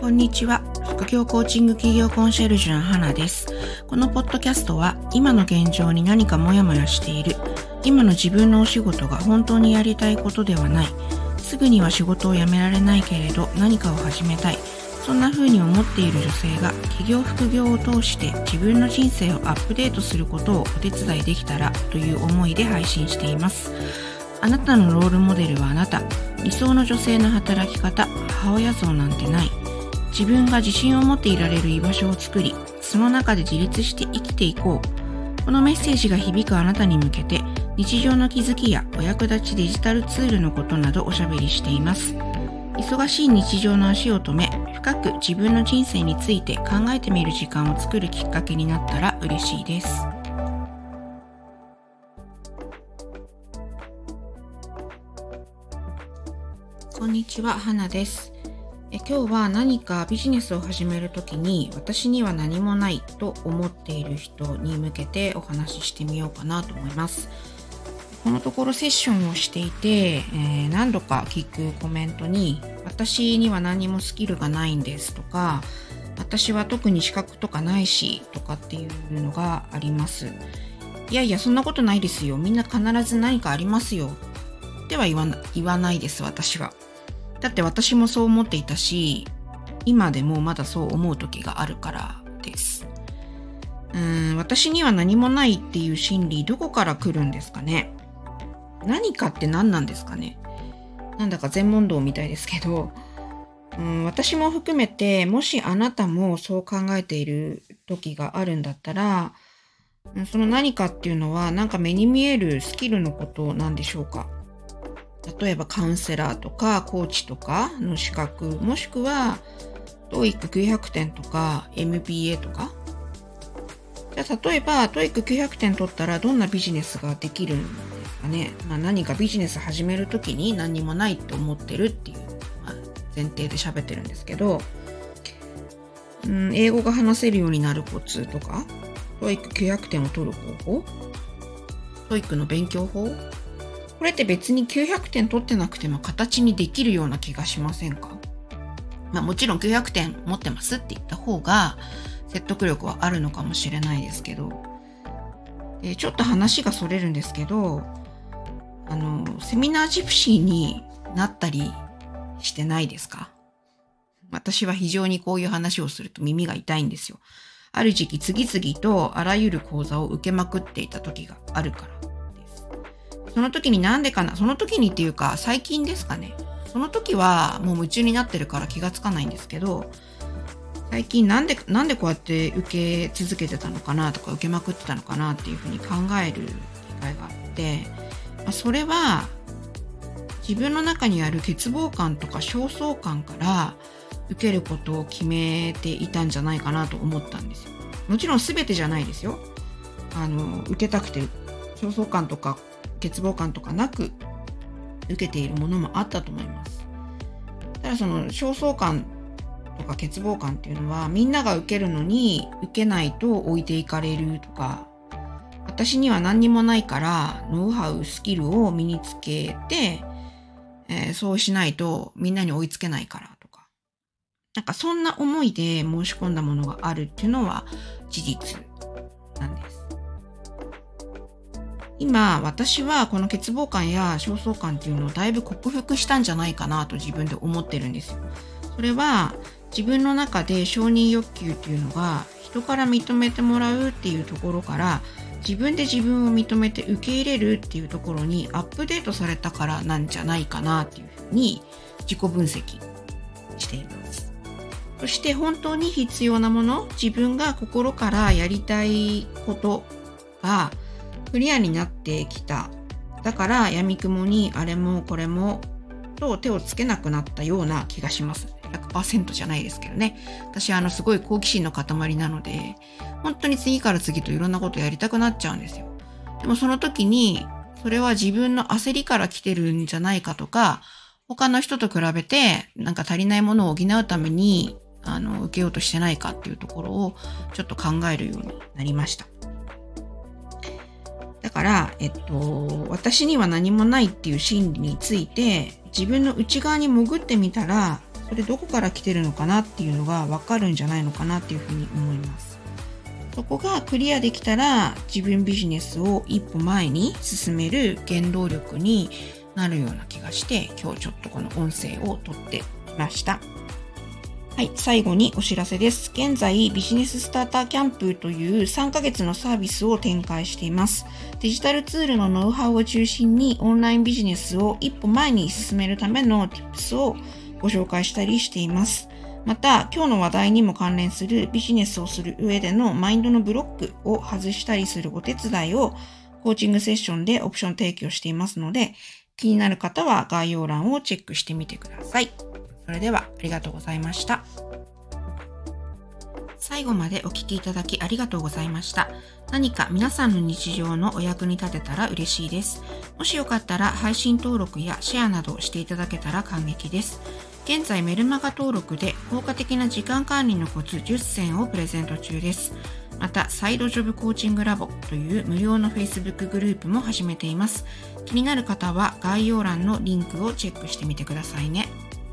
こんにちは。副業コーチング企業コンシェルジュの花です。このポッドキャストは今の現状に何かモヤモヤしている、今の自分のお仕事が本当にやりたいことではない、すぐには仕事を辞められないけれど何かを始めたい、そんな風に思っている女性が企業副業を通して自分の人生をアップデートすることをお手伝いできたらという思いで配信しています。あなたのロールモデルはあなた。理想の女性の働き方、母親像なんてない。自分が自信を持っていられる居場所を作り、その中で自立して生きていこう。このメッセージが響くあなたに向けて、日常の気づきやお役立ちデジタルツールのことなどおしゃべりしています。忙しい日常の足を止め、深く自分の人生について考えてみる時間を作るきっかけになったら嬉しいです。こんにちは、花です。え今日は何かビジネスを始めるときに私には何もないと思っている人に向けてお話ししてみようかなと思います。このところセッションをしていて、えー、何度か聞くコメントに私には何もスキルがないんですとか私は特に資格とかないしとかっていうのがあります。いやいやそんなことないですよ。みんな必ず何かありますよ。では言わないです私は。だって私もそう思っていたし今でもまだそう思う時があるからです。うん私には何もないっていう心理どこから来るんですかね。何かって何なんですかね。なんだか全問答みたいですけど、うん、私も含めて、もしあなたもそう考えている時があるんだったら、その何かっていうのは、なんか目に見えるスキルのことなんでしょうか。例えばカウンセラーとかコーチとかの資格、もしくは TOEIC900 点とか MBA とか。じゃあ例えば TOEIC900 点取ったらどんなビジネスができるんですかね、まあ、何かビジネス始める時に何にもないって思ってるっていう、まあ、前提で喋ってるんですけど、うん、英語が話せるようになるコツとか、TOEIC900 点を取る方法。TOEIC の勉強法。これって別に900点取ってなくても形にできるような気がしませんか？まあもちろん900点持ってますって言った方が説得力はあるのかもしれないですけど、えちょっと話がそれるんですけど、あの、セミナージプシーになったりしてないですか？私は非常にこういう話をすると耳が痛いんですよ。ある時期次々とあらゆる講座を受けまくっていた時があるから。その時になんでかな？その時にっていうか最近ですかね。その時はもう夢中になってるから気がつかないんですけど、最近なんで、なんでこうやって受け続けてたのかな？とか受けまくってたのかなっていうふうに考える機会があって、まあ、それは自分の中にある欠乏感とか焦燥感から受けることを決めていたんじゃないかなと思ったんですよ。もちろん全てじゃないですよ。あの、受けたくて焦燥感とか欠乏感とかなく受けているものもあったと思います。ただその焦燥感とか欠乏感っていうのはみんなが受けるのに受けないと置いていかれるとか私には何にもないからノウハウスキルを身につけて、えー、そうしないとみんなに追いつけないからとかなんかそんな思いで申し込んだものがあるっていうのは事実なんです。今私はこの欠乏感や焦燥感っていうのをだいぶ克服したんじゃないかなと自分で思ってるんです。それは自分の中で承認欲求っていうのが人から認めてもらうっていうところから自分で自分を認めて受け入れるっていうところにアップデートされたからなんじゃないかなっていうふうに自己分析しています。そして本当に必要なもの、自分が心からやりたいことがクリアになってきた。だから闇雲にあれもこれもと手をつけなくなったような気がします。100%じゃないですけどね。私はあのすごい好奇心の塊なので、本当に次から次といろんなことやりたくなっちゃうんですよ。でもその時に、それは自分の焦りから来てるんじゃないかとか、他の人と比べてなんか足りないものを補うために、あの、受けようとしてないかっていうところをちょっと考えるようになりました。から、えっと、私には何もないっていう心理について、自分の内側に潜ってみたら、それどこから来てるのかなっていうのがわかるんじゃないのかなっていうふうに思います。そこがクリアできたら自分ビジネスを一歩前に進める原動力になるような気がして今日ちょっとこの音声を撮ってみました。はい、最後にお知らせです。現在、ビジネススターターキャンプという3ヶ月のサービスを展開しています。デジタルツールのノウハウを中心にオンラインビジネスを一歩前に進めるための Tips をご紹介したりしています。また、今日の話題にも関連するビジネスをする上でのマインドのブロックを外したりするお手伝いをコーチングセッションでオプション提供していますので、気になる方は概要欄をチェックしてみてください。それではありがとうございました。最後までお聴きいただきありがとうございました。何か皆さんの日常のお役に立てたら嬉しいです。もしよかったら配信登録やシェアなどしていただけたら感激です。現在メルマガ登録で効果的な時間管理のコツ10選をプレゼント中です。また、サイドジョブコーチングラボという無料の Facebook グループも始めています。気になる方は概要欄のリンクをチェックしてみてくださいね。